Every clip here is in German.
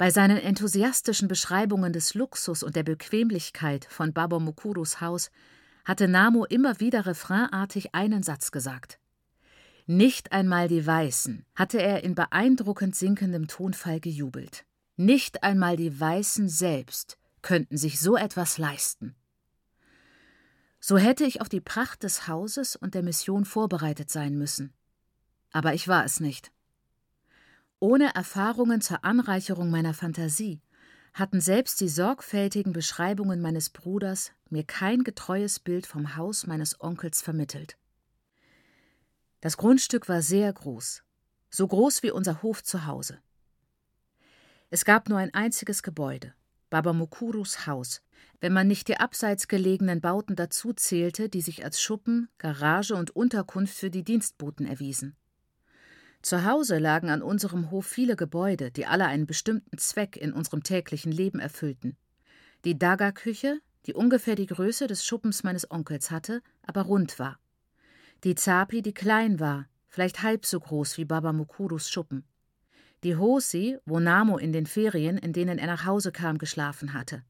Bei seinen enthusiastischen Beschreibungen des Luxus und der Bequemlichkeit von Baba Mukurus Haus hatte Namo immer wieder refrainartig einen Satz gesagt. Nicht einmal die Weißen, hatte er in beeindruckend sinkendem Tonfall gejubelt. Nicht einmal die Weißen selbst könnten sich so etwas leisten. So hätte ich auf die Pracht des Hauses und der Mission vorbereitet sein müssen. Aber ich war es nicht. Ohne Erfahrungen zur Anreicherung meiner Fantasie hatten selbst die sorgfältigen Beschreibungen meines Bruders mir kein getreues Bild vom Haus meines Onkels vermittelt. Das Grundstück war sehr groß, so groß wie unser Hof zu Hause. Es gab nur ein einziges Gebäude, Baba Mukurus Haus, wenn man nicht die abseits gelegenen Bauten dazu zählte, die sich als Schuppen, Garage und Unterkunft für die Dienstboten erwiesen. Zu Hause lagen an unserem Hof viele Gebäude, die alle einen bestimmten Zweck in unserem täglichen Leben erfüllten. Die Daga-Küche, die ungefähr die Größe des Schuppens meines Onkels hatte, aber rund war. Die Zapi, die klein war, vielleicht halb so groß wie Baba Mukurus Schuppen. Die Hosi, wo Namo in den Ferien, in denen er nach Hause kam, geschlafen hatte.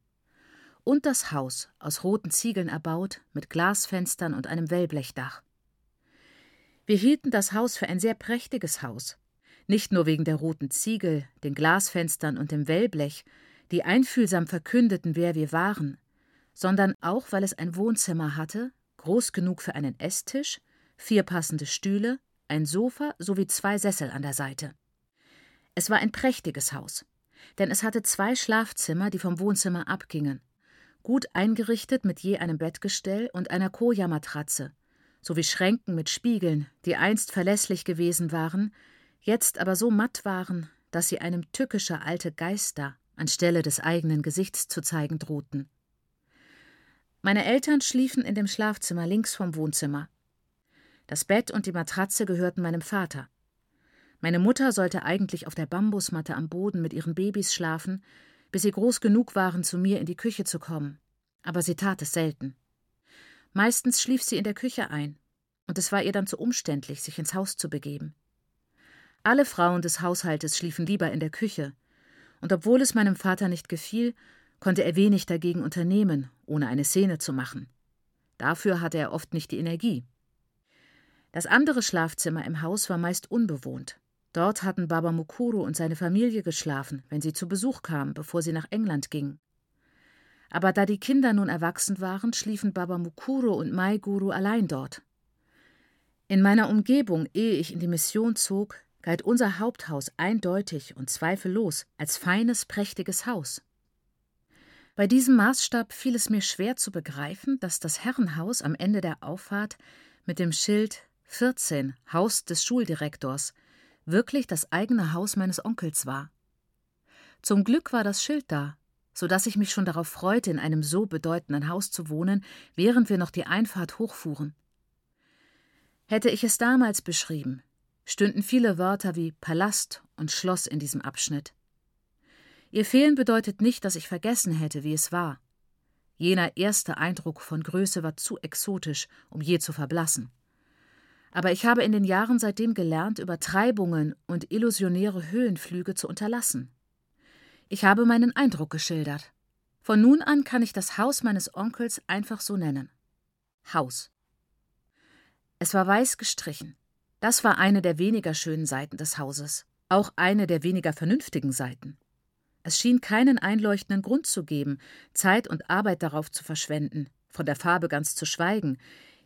Und das Haus, aus roten Ziegeln erbaut, mit Glasfenstern und einem Wellblechdach. Wir hielten das Haus für ein sehr prächtiges Haus. Nicht nur wegen der roten Ziegel, den Glasfenstern und dem Wellblech, die einfühlsam verkündeten, wer wir waren, sondern auch, weil es ein Wohnzimmer hatte, groß genug für einen Esstisch, vier passende Stühle, ein Sofa sowie zwei Sessel an der Seite. Es war ein prächtiges Haus, denn es hatte zwei Schlafzimmer, die vom Wohnzimmer abgingen, gut eingerichtet mit je einem Bettgestell und einer Koja-Matratze, sowie Schränken mit Spiegeln, die einst verlässlich gewesen waren, jetzt aber so matt waren, dass sie einem tückischer alte Geister anstelle des eigenen Gesichts zu zeigen drohten. Meine Eltern schliefen in dem Schlafzimmer links vom Wohnzimmer. Das Bett und die Matratze gehörten meinem Vater. Meine Mutter sollte eigentlich auf der Bambusmatte am Boden mit ihren Babys schlafen, bis sie groß genug waren, zu mir in die Küche zu kommen, aber sie tat es selten. Meistens schlief sie in der Küche ein, und es war ihr dann zu umständlich, sich ins Haus zu begeben. Alle Frauen des Haushaltes schliefen lieber in der Küche, und obwohl es meinem Vater nicht gefiel, konnte er wenig dagegen unternehmen, ohne eine Szene zu machen. Dafür hatte er oft nicht die Energie. Das andere Schlafzimmer im Haus war meist unbewohnt. Dort hatten Baba Mukuru und seine Familie geschlafen, wenn sie zu Besuch kamen, bevor sie nach England gingen. Aber da die Kinder nun erwachsen waren, schliefen Baba Mukuro und Mai Guru allein dort. In meiner Umgebung, ehe ich in die Mission zog, galt unser Haupthaus eindeutig und zweifellos als feines, prächtiges Haus. Bei diesem Maßstab fiel es mir schwer zu begreifen, dass das Herrenhaus am Ende der Auffahrt mit dem Schild 14 Haus des Schuldirektors wirklich das eigene Haus meines Onkels war. Zum Glück war das Schild da, so dass ich mich schon darauf freute, in einem so bedeutenden Haus zu wohnen, während wir noch die Einfahrt hochfuhren. Hätte ich es damals beschrieben, stünden viele Wörter wie Palast und Schloss in diesem Abschnitt. Ihr Fehlen bedeutet nicht, dass ich vergessen hätte, wie es war. Jener erste Eindruck von Größe war zu exotisch, um je zu verblassen. Aber ich habe in den Jahren seitdem gelernt, Übertreibungen und illusionäre Höhenflüge zu unterlassen. Ich habe meinen Eindruck geschildert. Von nun an kann ich das Haus meines Onkels einfach so nennen. Haus. Es war weiß gestrichen. Das war eine der weniger schönen Seiten des Hauses, auch eine der weniger vernünftigen Seiten. Es schien keinen einleuchtenden Grund zu geben, Zeit und Arbeit darauf zu verschwenden, von der Farbe ganz zu schweigen.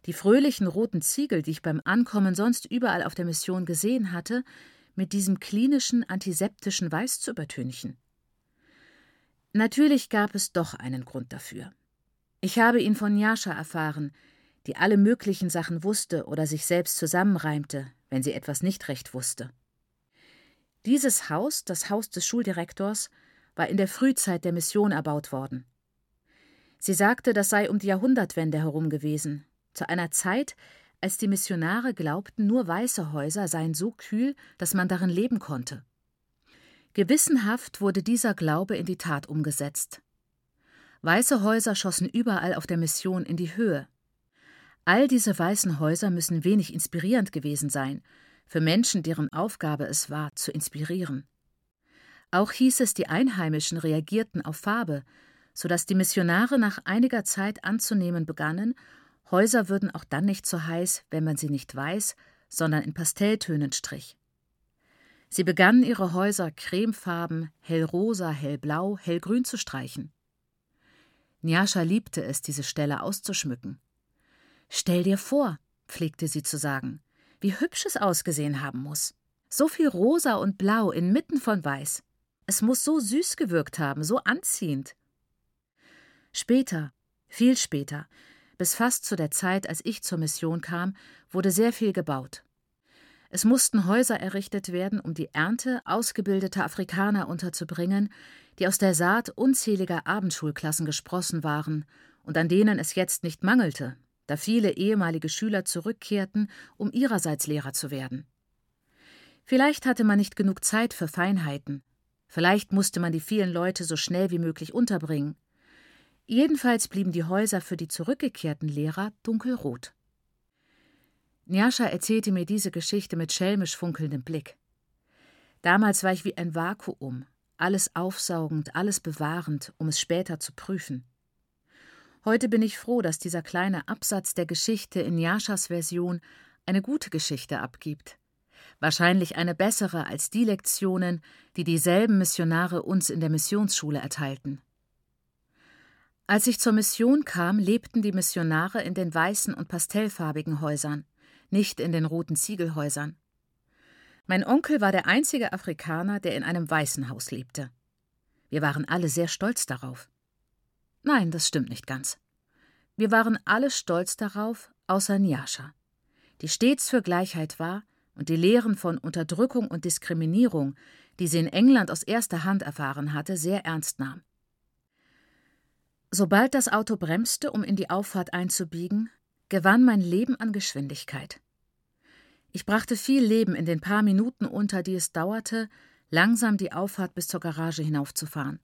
Die fröhlichen roten Ziegel, die ich beim Ankommen sonst überall auf der Mission gesehen hatte, mit diesem klinischen, antiseptischen Weiß zu übertünchen. Natürlich gab es doch einen Grund dafür. Ich habe ihn von Jascha erfahren, die alle möglichen Sachen wusste oder sich selbst zusammenreimte, wenn sie etwas nicht recht wusste. Dieses Haus, das Haus des Schuldirektors, war in der Frühzeit der Mission erbaut worden. Sie sagte, das sei um die Jahrhundertwende herum gewesen, zu einer Zeit, als die Missionare glaubten, nur weiße Häuser seien so kühl, dass man darin leben konnte. Gewissenhaft wurde dieser Glaube in die Tat umgesetzt. Weiße Häuser schossen überall auf der Mission in die Höhe. All diese weißen Häuser müssen wenig inspirierend gewesen sein, für Menschen, deren Aufgabe es war, zu inspirieren. Auch hieß es, die Einheimischen reagierten auf Farbe, so dass die Missionare nach einiger Zeit anzunehmen begannen, Häuser würden auch dann nicht so heiß, wenn man sie nicht weiß, sondern in Pastelltönen strich. Sie begannen ihre Häuser cremefarben, hellrosa, hellblau, hellgrün zu streichen. Njascha liebte es, diese Stelle auszuschmücken. Stell dir vor, pflegte sie zu sagen, wie hübsch es ausgesehen haben muss. So viel rosa und blau inmitten von weiß. Es muss so süß gewirkt haben, so anziehend. Später, viel später, bis fast zu der Zeit, als ich zur Mission kam, wurde sehr viel gebaut. Es mussten Häuser errichtet werden, um die Ernte ausgebildeter Afrikaner unterzubringen, die aus der Saat unzähliger Abendschulklassen gesprossen waren und an denen es jetzt nicht mangelte, da viele ehemalige Schüler zurückkehrten, um ihrerseits Lehrer zu werden. Vielleicht hatte man nicht genug Zeit für Feinheiten, vielleicht musste man die vielen Leute so schnell wie möglich unterbringen. Jedenfalls blieben die Häuser für die zurückgekehrten Lehrer dunkelrot. Njascha erzählte mir diese Geschichte mit schelmisch funkelndem Blick. Damals war ich wie ein Vakuum, alles aufsaugend, alles bewahrend, um es später zu prüfen. Heute bin ich froh, dass dieser kleine Absatz der Geschichte in Njaschas Version eine gute Geschichte abgibt. Wahrscheinlich eine bessere als die Lektionen, die dieselben Missionare uns in der Missionsschule erteilten. Als ich zur Mission kam, lebten die Missionare in den weißen und pastellfarbigen Häusern, nicht in den roten Ziegelhäusern. Mein Onkel war der einzige Afrikaner, der in einem weißen Haus lebte. Wir waren alle sehr stolz darauf. Nein, das stimmt nicht ganz. Wir waren alle stolz darauf, außer Nyasha, die stets für Gleichheit war und die Lehren von Unterdrückung und Diskriminierung, die sie in England aus erster Hand erfahren hatte, sehr ernst nahm. Sobald das Auto bremste, um in die Auffahrt einzubiegen, gewann mein Leben an Geschwindigkeit. Ich brachte viel Leben in den paar Minuten unter, die es dauerte, langsam die Auffahrt bis zur Garage hinaufzufahren.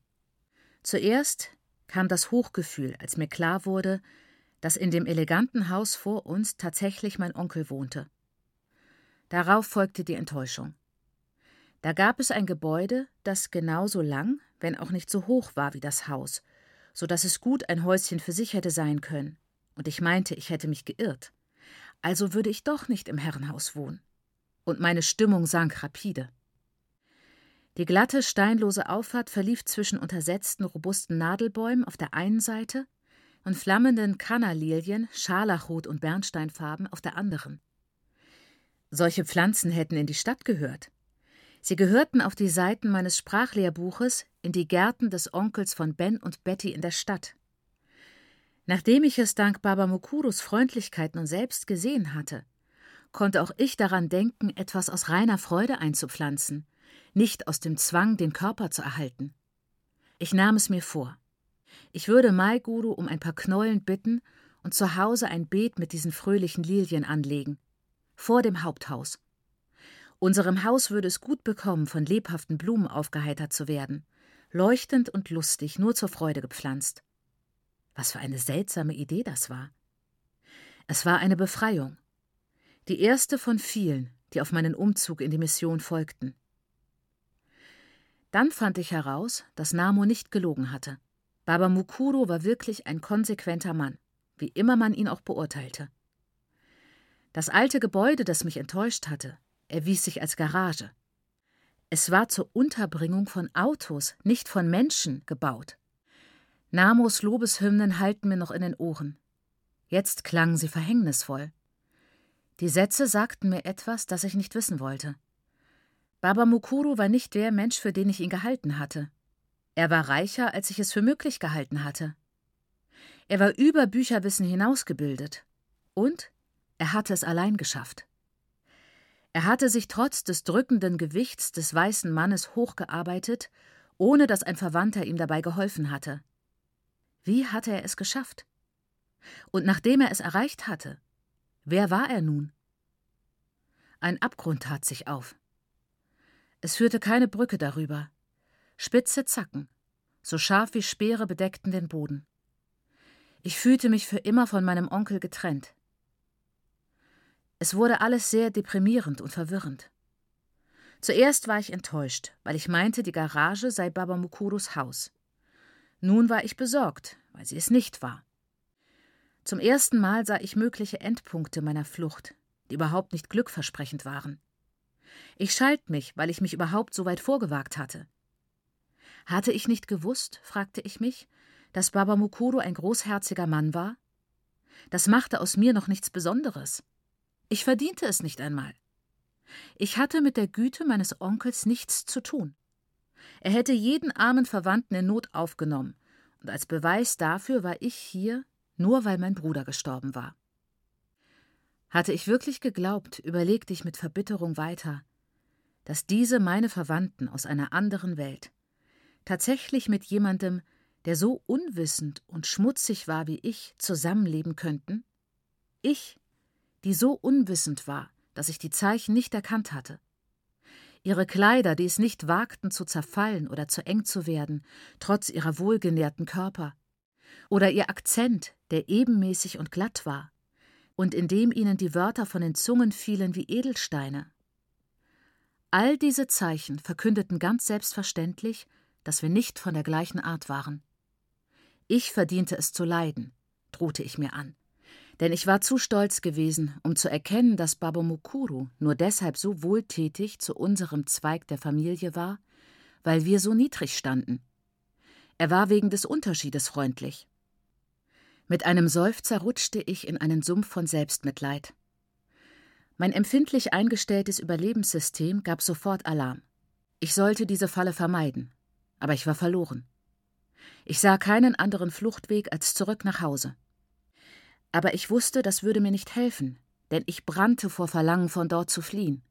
Zuerst kam das Hochgefühl, als mir klar wurde, dass in dem eleganten Haus vor uns tatsächlich mein Onkel wohnte. Darauf folgte die Enttäuschung. Da gab es ein Gebäude, das genauso lang, wenn auch nicht so hoch war wie das Haus, so dass es gut ein Häuschen für sich hätte sein können, und ich meinte, ich hätte mich geirrt. Also würde ich doch nicht im Herrenhaus wohnen. Und meine Stimmung sank rapide. Die glatte, steinlose Auffahrt verlief zwischen untersetzten, robusten Nadelbäumen auf der einen Seite und flammenden Kannalilien, Scharlachrot und Bernsteinfarben auf der anderen. Solche Pflanzen hätten in die Stadt gehört. Sie gehörten auf die Seiten meines Sprachlehrbuches in die Gärten des Onkels von Ben und Betty in der Stadt. Nachdem ich es dank Baba Mukurus Freundlichkeiten und selbst gesehen hatte, konnte auch ich daran denken, etwas aus reiner Freude einzupflanzen, nicht aus dem Zwang, den Körper zu erhalten. Ich nahm es mir vor. Ich würde Mai Guru um ein paar Knollen bitten und zu Hause ein Beet mit diesen fröhlichen Lilien anlegen, vor dem Haupthaus. Unserem Haus würde es gut bekommen, von lebhaften Blumen aufgeheitert zu werden, leuchtend und lustig, nur zur Freude gepflanzt. Was für eine seltsame Idee das war. Es war eine Befreiung. Die erste von vielen, die auf meinen Umzug in die Mission folgten. Dann fand ich heraus, dass Namo nicht gelogen hatte. Baba Mukuro war wirklich ein konsequenter Mann, wie immer man ihn auch beurteilte. Das alte Gebäude, das mich enttäuscht hatte, erwies sich als Garage. Es war zur Unterbringung von Autos, nicht von Menschen, gebaut. Namos Lobeshymnen halten mir noch in den Ohren. Jetzt klangen sie verhängnisvoll. Die Sätze sagten mir etwas, das ich nicht wissen wollte. Baba Mukuru war nicht der Mensch, für den ich ihn gehalten hatte. Er war reicher, als ich es für möglich gehalten hatte. Er war über Bücherwissen hinausgebildet. Und er hatte es allein geschafft. Er hatte sich trotz des drückenden Gewichts des weißen Mannes hochgearbeitet, ohne dass ein Verwandter ihm dabei geholfen hatte. Wie hatte er es geschafft? Und nachdem er es erreicht hatte, wer war er nun? Ein Abgrund tat sich auf. Es führte keine Brücke darüber. Spitze Zacken, so scharf wie Speere bedeckten den Boden. Ich fühlte mich für immer von meinem Onkel getrennt. Es wurde alles sehr deprimierend und verwirrend. Zuerst war ich enttäuscht, weil ich meinte, die Garage sei Baba Mukuros Haus. Nun war ich besorgt, weil sie es nicht war. Zum ersten Mal sah ich mögliche Endpunkte meiner Flucht, die überhaupt nicht glückversprechend waren. Ich schalt mich, weil ich mich überhaupt so weit vorgewagt hatte. Hatte ich nicht gewusst, fragte ich mich, dass Baba Mukuro ein großherziger Mann war? Das machte aus mir noch nichts Besonderes. Ich verdiente es nicht einmal. Ich hatte mit der Güte meines Onkels nichts zu tun. Er hätte jeden armen Verwandten in Not aufgenommen, und als Beweis dafür war ich hier, nur weil mein Bruder gestorben war. Hatte ich wirklich geglaubt, überlegte ich mit Verbitterung weiter, dass diese meine Verwandten aus einer anderen Welt tatsächlich mit jemandem, der so unwissend und schmutzig war wie ich, zusammenleben könnten? Ich, die so unwissend war, dass ich die Zeichen nicht erkannt hatte. Ihre Kleider, die es nicht wagten zu zerfallen oder zu eng zu werden, trotz ihrer wohlgenährten Körper. Oder ihr Akzent, der ebenmäßig und glatt war, und in dem ihnen die Wörter von den Zungen fielen wie Edelsteine. All diese Zeichen verkündeten ganz selbstverständlich, dass wir nicht von der gleichen Art waren. Ich verdiente es zu leiden, drohte ich mir an. Denn ich war zu stolz gewesen, um zu erkennen, dass Babomukuru nur deshalb so wohltätig zu unserem Zweig der Familie war, weil wir so niedrig standen. Er war wegen des Unterschiedes freundlich. Mit einem Seufzer rutschte ich in einen Sumpf von Selbstmitleid. Mein empfindlich eingestelltes Überlebenssystem gab sofort Alarm. Ich sollte diese Falle vermeiden, aber ich war verloren. Ich sah keinen anderen Fluchtweg als zurück nach Hause. Aber ich wusste, das würde mir nicht helfen, denn ich brannte vor Verlangen, von dort zu fliehen.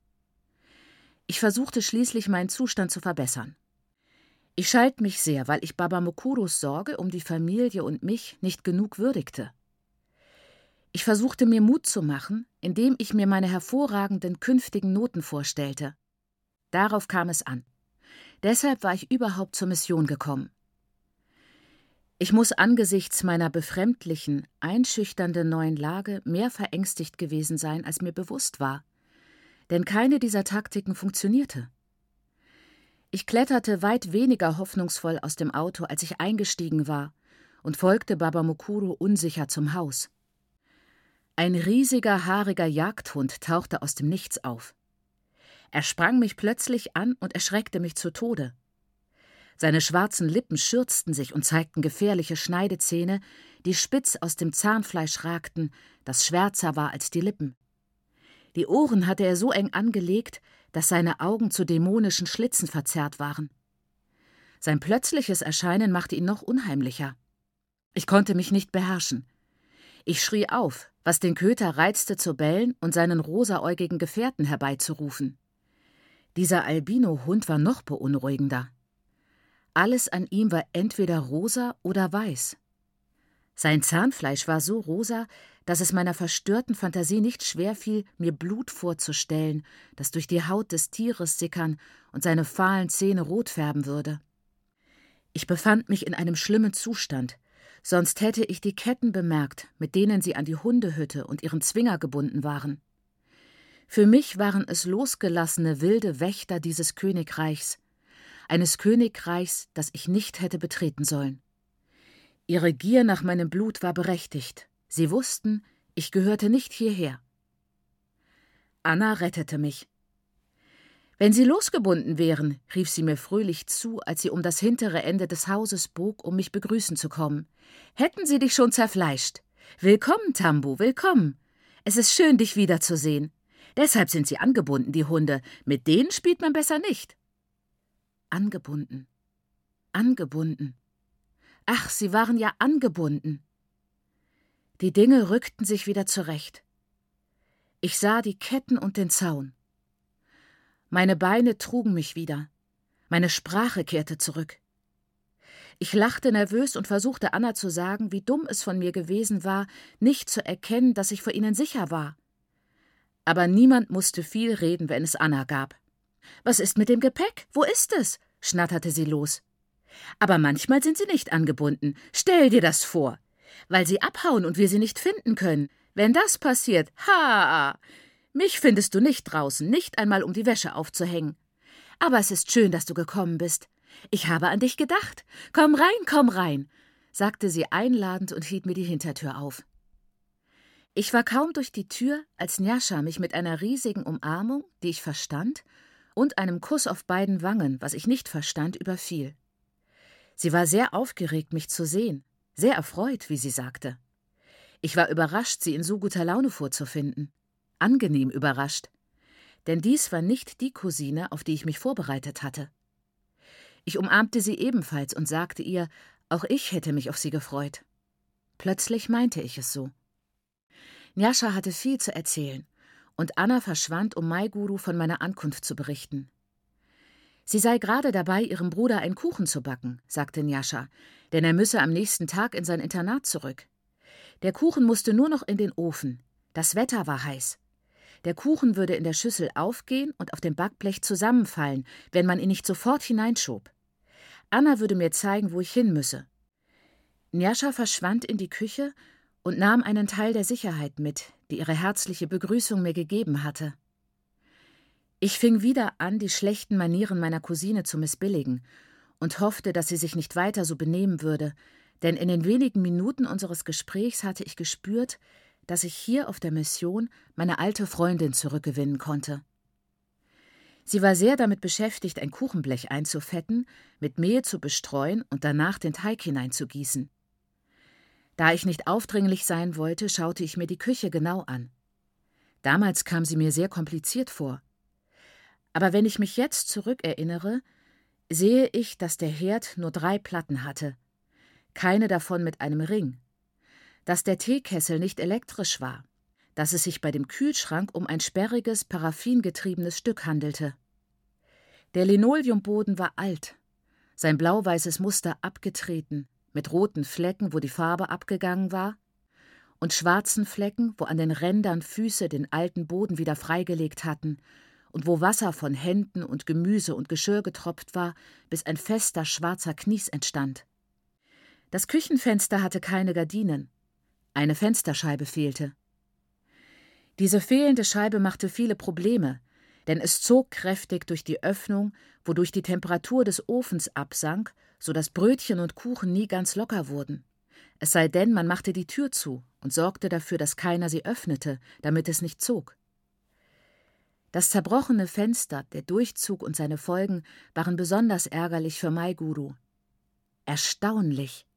Ich versuchte schließlich, meinen Zustand zu verbessern. Ich schalt mich sehr, weil ich Baba Mokuros Sorge um die Familie und mich nicht genug würdigte. Ich versuchte mir Mut zu machen, indem ich mir meine hervorragenden künftigen Noten vorstellte. Darauf kam es an. Deshalb war ich überhaupt zur Mission gekommen. Ich muss angesichts meiner befremdlichen, einschüchternden neuen Lage mehr verängstigt gewesen sein, als mir bewusst war. Denn keine dieser Taktiken funktionierte. Ich kletterte weit weniger hoffnungsvoll aus dem Auto, als ich eingestiegen war, und folgte Baba Mukuro unsicher zum Haus. Ein riesiger, haariger Jagdhund tauchte aus dem Nichts auf. Er sprang mich plötzlich an und erschreckte mich zu Tode. Seine schwarzen Lippen schürzten sich und zeigten gefährliche Schneidezähne, die spitz aus dem Zahnfleisch ragten, das schwärzer war als die Lippen. Die Ohren hatte er so eng angelegt, dass seine Augen zu dämonischen Schlitzen verzerrt waren. Sein plötzliches Erscheinen machte ihn noch unheimlicher. Ich konnte mich nicht beherrschen. Ich schrie auf, was den Köter reizte zu bellen und seinen rosaäugigen Gefährten herbeizurufen. Dieser Albino-Hund war noch beunruhigender. Alles an ihm war entweder rosa oder weiß. Sein Zahnfleisch war so rosa, dass es meiner verstörten Fantasie nicht schwer fiel, mir Blut vorzustellen, das durch die Haut des Tieres sickern und seine fahlen Zähne rot färben würde. Ich befand mich in einem schlimmen Zustand, sonst hätte ich die Ketten bemerkt, mit denen sie an die Hundehütte und ihren Zwinger gebunden waren. Für mich waren es losgelassene wilde Wächter dieses Königreichs, eines Königreichs, das ich nicht hätte betreten sollen. Ihre Gier nach meinem Blut war berechtigt. Sie wussten, ich gehörte nicht hierher. Anna rettete mich. Wenn Sie losgebunden wären, rief sie mir fröhlich zu, als sie um das hintere Ende des Hauses bog, um mich begrüßen zu kommen. Hätten sie dich schon zerfleischt. Willkommen, Tambu, willkommen. Es ist schön, dich wiederzusehen. Deshalb sind sie angebunden, die Hunde. Mit denen spielt man besser nicht. Angebunden. Angebunden. Ach, sie waren ja angebunden. Die Dinge rückten sich wieder zurecht. Ich sah die Ketten und den Zaun. Meine Beine trugen mich wieder. Meine Sprache kehrte zurück. Ich lachte nervös und versuchte Anna zu sagen, wie dumm es von mir gewesen war, nicht zu erkennen, dass ich vor ihnen sicher war. Aber niemand musste viel reden, wenn es Anna gab. Was ist mit dem Gepäck? Wo ist es? schnatterte sie los. Aber manchmal sind sie nicht angebunden. Stell dir das vor. Weil sie abhauen und wir sie nicht finden können. Wenn das passiert, ha! Mich findest du nicht draußen, nicht einmal um die Wäsche aufzuhängen. Aber es ist schön, dass du gekommen bist. Ich habe an dich gedacht. Komm rein, komm rein, sagte sie einladend und hielt mir die Hintertür auf. Ich war kaum durch die Tür, als Njascha mich mit einer riesigen Umarmung, die ich verstand, und einem Kuss auf beiden Wangen, was ich nicht verstand, überfiel. Sie war sehr aufgeregt, mich zu sehen, sehr erfreut, wie sie sagte. Ich war überrascht, sie in so guter Laune vorzufinden. Angenehm überrascht. Denn dies war nicht die Cousine, auf die ich mich vorbereitet hatte. Ich umarmte sie ebenfalls und sagte ihr, auch ich hätte mich auf sie gefreut. Plötzlich meinte ich es so. Njascha hatte viel zu erzählen, und Anna verschwand, um Maiguru von meiner Ankunft zu berichten. Sie sei gerade dabei, ihrem Bruder einen Kuchen zu backen, sagte Njascha, denn er müsse am nächsten Tag in sein Internat zurück. Der Kuchen musste nur noch in den Ofen. Das Wetter war heiß. Der Kuchen würde in der Schüssel aufgehen und auf dem Backblech zusammenfallen, wenn man ihn nicht sofort hineinschob. Anna würde mir zeigen, wo ich hin müsse. Njascha verschwand in die Küche und nahm einen Teil der Sicherheit mit, die ihre herzliche Begrüßung mir gegeben hatte. Ich fing wieder an, die schlechten Manieren meiner Cousine zu missbilligen und hoffte, dass sie sich nicht weiter so benehmen würde, denn in den wenigen Minuten unseres Gesprächs hatte ich gespürt, dass ich hier auf der Mission meine alte Freundin zurückgewinnen konnte. Sie war sehr damit beschäftigt, ein Kuchenblech einzufetten, mit Mehl zu bestreuen und danach den Teig hineinzugießen. Da ich nicht aufdringlich sein wollte, schaute ich mir die Küche genau an. Damals kam sie mir sehr kompliziert vor. Aber wenn ich mich jetzt zurückerinnere, sehe ich, dass der Herd nur drei Platten hatte, keine davon mit einem Ring, dass der Teekessel nicht elektrisch war, dass es sich bei dem Kühlschrank um ein sperriges, paraffingetriebenes Stück handelte. Der Linoleumboden war alt, sein blau-weißes Muster abgetreten, mit roten Flecken, wo die Farbe abgegangen war, und schwarzen Flecken, wo an den Rändern Füße den alten Boden wieder freigelegt hatten und wo Wasser von Händen und Gemüse und Geschirr getropft war, bis ein fester schwarzer Knies entstand. Das Küchenfenster hatte keine Gardinen. Eine Fensterscheibe fehlte. Diese fehlende Scheibe machte viele Probleme, denn es zog kräftig durch die Öffnung, wodurch die Temperatur des Ofens absank so dass Brötchen und Kuchen nie ganz locker wurden. Es sei denn, man machte die Tür zu und sorgte dafür, dass keiner sie öffnete, damit es nicht zog. Das zerbrochene Fenster, der Durchzug und seine Folgen waren besonders ärgerlich für Maiguru. Erstaunlich,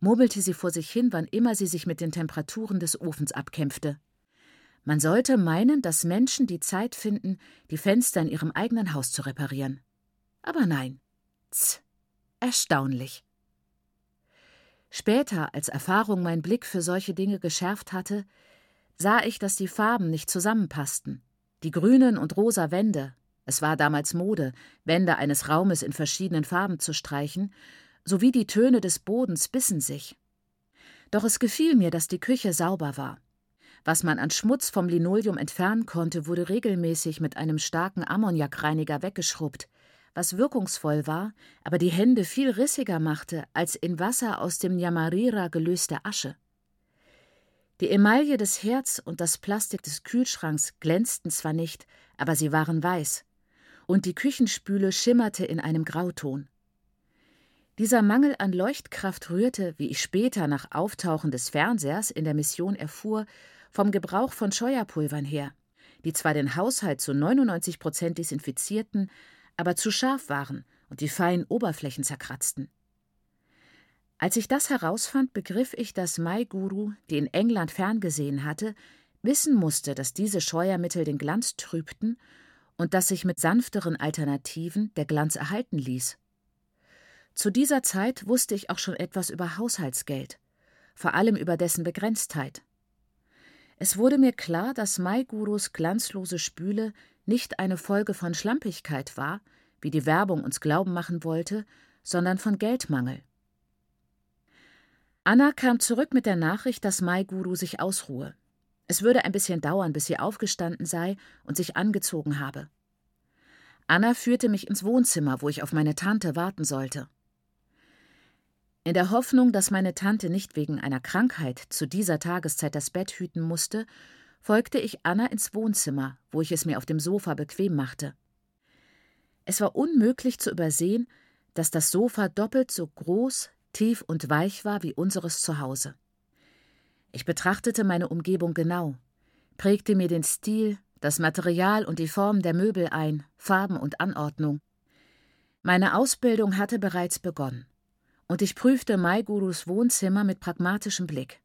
murmelte sie vor sich hin, wann immer sie sich mit den Temperaturen des Ofens abkämpfte. Man sollte meinen, dass Menschen die Zeit finden, die Fenster in ihrem eigenen Haus zu reparieren. Aber nein. Tz. Erstaunlich. Später, als Erfahrung mein Blick für solche Dinge geschärft hatte, sah ich, dass die Farben nicht zusammenpassten. Die grünen und rosa Wände, es war damals Mode, Wände eines Raumes in verschiedenen Farben zu streichen, sowie die Töne des Bodens bissen sich. Doch es gefiel mir, dass die Küche sauber war. Was man an Schmutz vom Linoleum entfernen konnte, wurde regelmäßig mit einem starken Ammoniakreiniger weggeschrubbt, was wirkungsvoll war, aber die Hände viel rissiger machte als in Wasser aus dem Yamarira gelöste Asche. Die Emaille des Herz und das Plastik des Kühlschranks glänzten zwar nicht, aber sie waren weiß, und die Küchenspüle schimmerte in einem Grauton. Dieser Mangel an Leuchtkraft rührte, wie ich später nach Auftauchen des Fernsehers in der Mission erfuhr, vom Gebrauch von Scheuerpulvern her, die zwar den Haushalt zu 99 Prozent desinfizierten, aber zu scharf waren und die feinen Oberflächen zerkratzten. Als ich das herausfand, begriff ich, dass Mai Guru, die in England ferngesehen hatte, wissen musste, dass diese Scheuermittel den Glanz trübten und dass sich mit sanfteren Alternativen der Glanz erhalten ließ. Zu dieser Zeit wusste ich auch schon etwas über Haushaltsgeld, vor allem über dessen Begrenztheit. Es wurde mir klar, dass Mai Gurus glanzlose Spüle nicht eine Folge von Schlampigkeit war, wie die Werbung uns glauben machen wollte, sondern von Geldmangel. Anna kam zurück mit der Nachricht, dass Mai Guru sich ausruhe. Es würde ein bisschen dauern, bis sie aufgestanden sei und sich angezogen habe. Anna führte mich ins Wohnzimmer, wo ich auf meine Tante warten sollte. In der Hoffnung, dass meine Tante nicht wegen einer Krankheit zu dieser Tageszeit das Bett hüten musste, folgte ich Anna ins Wohnzimmer, wo ich es mir auf dem Sofa bequem machte. Es war unmöglich zu übersehen, dass das Sofa doppelt so groß, tief und weich war wie unseres Zuhause. Ich betrachtete meine Umgebung genau, prägte mir den Stil, das Material und die Form der Möbel ein, Farben und Anordnung. Meine Ausbildung hatte bereits begonnen, und ich prüfte Maigurus Wohnzimmer mit pragmatischem Blick.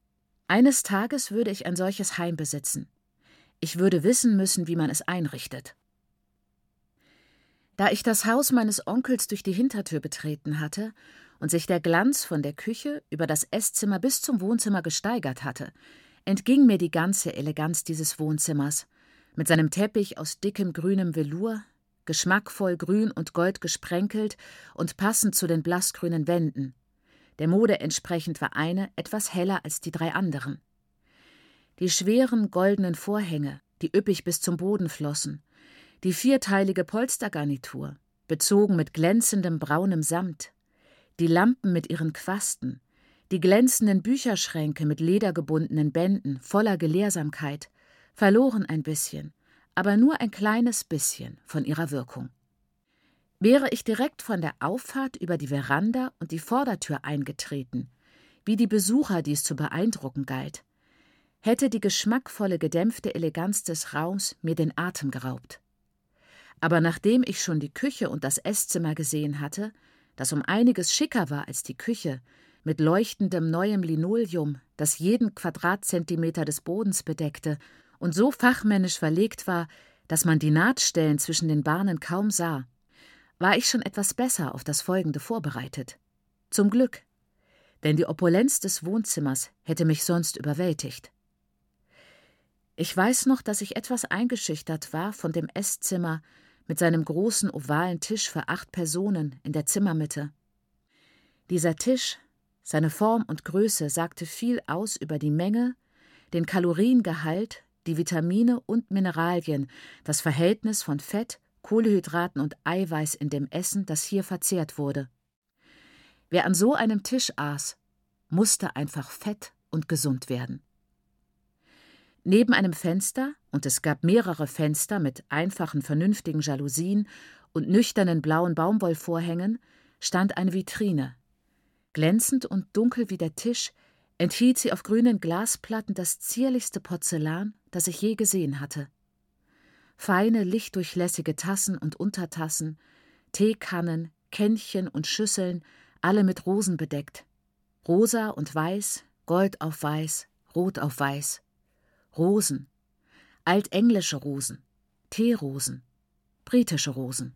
Eines Tages würde ich ein solches Heim besitzen. Ich würde wissen müssen, wie man es einrichtet. Da ich das Haus meines Onkels durch die Hintertür betreten hatte und sich der Glanz von der Küche über das Esszimmer bis zum Wohnzimmer gesteigert hatte, entging mir die ganze Eleganz dieses Wohnzimmers, mit seinem Teppich aus dickem grünem Velour, geschmackvoll grün und gold gesprenkelt und passend zu den blassgrünen Wänden. Der Mode entsprechend war eine etwas heller als die drei anderen. Die schweren goldenen Vorhänge, die üppig bis zum Boden flossen, die vierteilige Polstergarnitur, bezogen mit glänzendem braunem Samt, die Lampen mit ihren Quasten, die glänzenden Bücherschränke mit ledergebundenen Bänden voller Gelehrsamkeit, verloren ein bisschen, aber nur ein kleines bisschen von ihrer Wirkung. Wäre ich direkt von der Auffahrt über die Veranda und die Vordertür eingetreten, wie die Besucher dies zu beeindrucken galt, hätte die geschmackvolle, gedämpfte Eleganz des Raums mir den Atem geraubt. Aber nachdem ich schon die Küche und das Esszimmer gesehen hatte, das um einiges schicker war als die Küche, mit leuchtendem neuem Linoleum, das jeden Quadratzentimeter des Bodens bedeckte und so fachmännisch verlegt war, dass man die Nahtstellen zwischen den Bahnen kaum sah, war ich schon etwas besser auf das Folgende vorbereitet. Zum Glück, denn die Opulenz des Wohnzimmers hätte mich sonst überwältigt. Ich weiß noch, dass ich etwas eingeschüchtert war von dem Esszimmer mit seinem großen ovalen Tisch für acht Personen in der Zimmermitte. Dieser Tisch, seine Form und Größe sagte viel aus über die Menge, den Kaloriengehalt, die Vitamine und Mineralien, das Verhältnis von Fett, Kohlehydraten und Eiweiß in dem Essen, das hier verzehrt wurde. Wer an so einem Tisch aß, musste einfach fett und gesund werden. Neben einem Fenster, und es gab mehrere Fenster mit einfachen, vernünftigen Jalousien und nüchternen blauen Baumwollvorhängen, stand eine Vitrine. Glänzend und dunkel wie der Tisch enthielt sie auf grünen Glasplatten das zierlichste Porzellan, das ich je gesehen hatte. Feine, lichtdurchlässige Tassen und Untertassen, Teekannen, Kännchen und Schüsseln, alle mit Rosen bedeckt. Rosa und weiß, Gold auf weiß, Rot auf weiß. Rosen, altenglische Rosen, Teerosen, britische Rosen.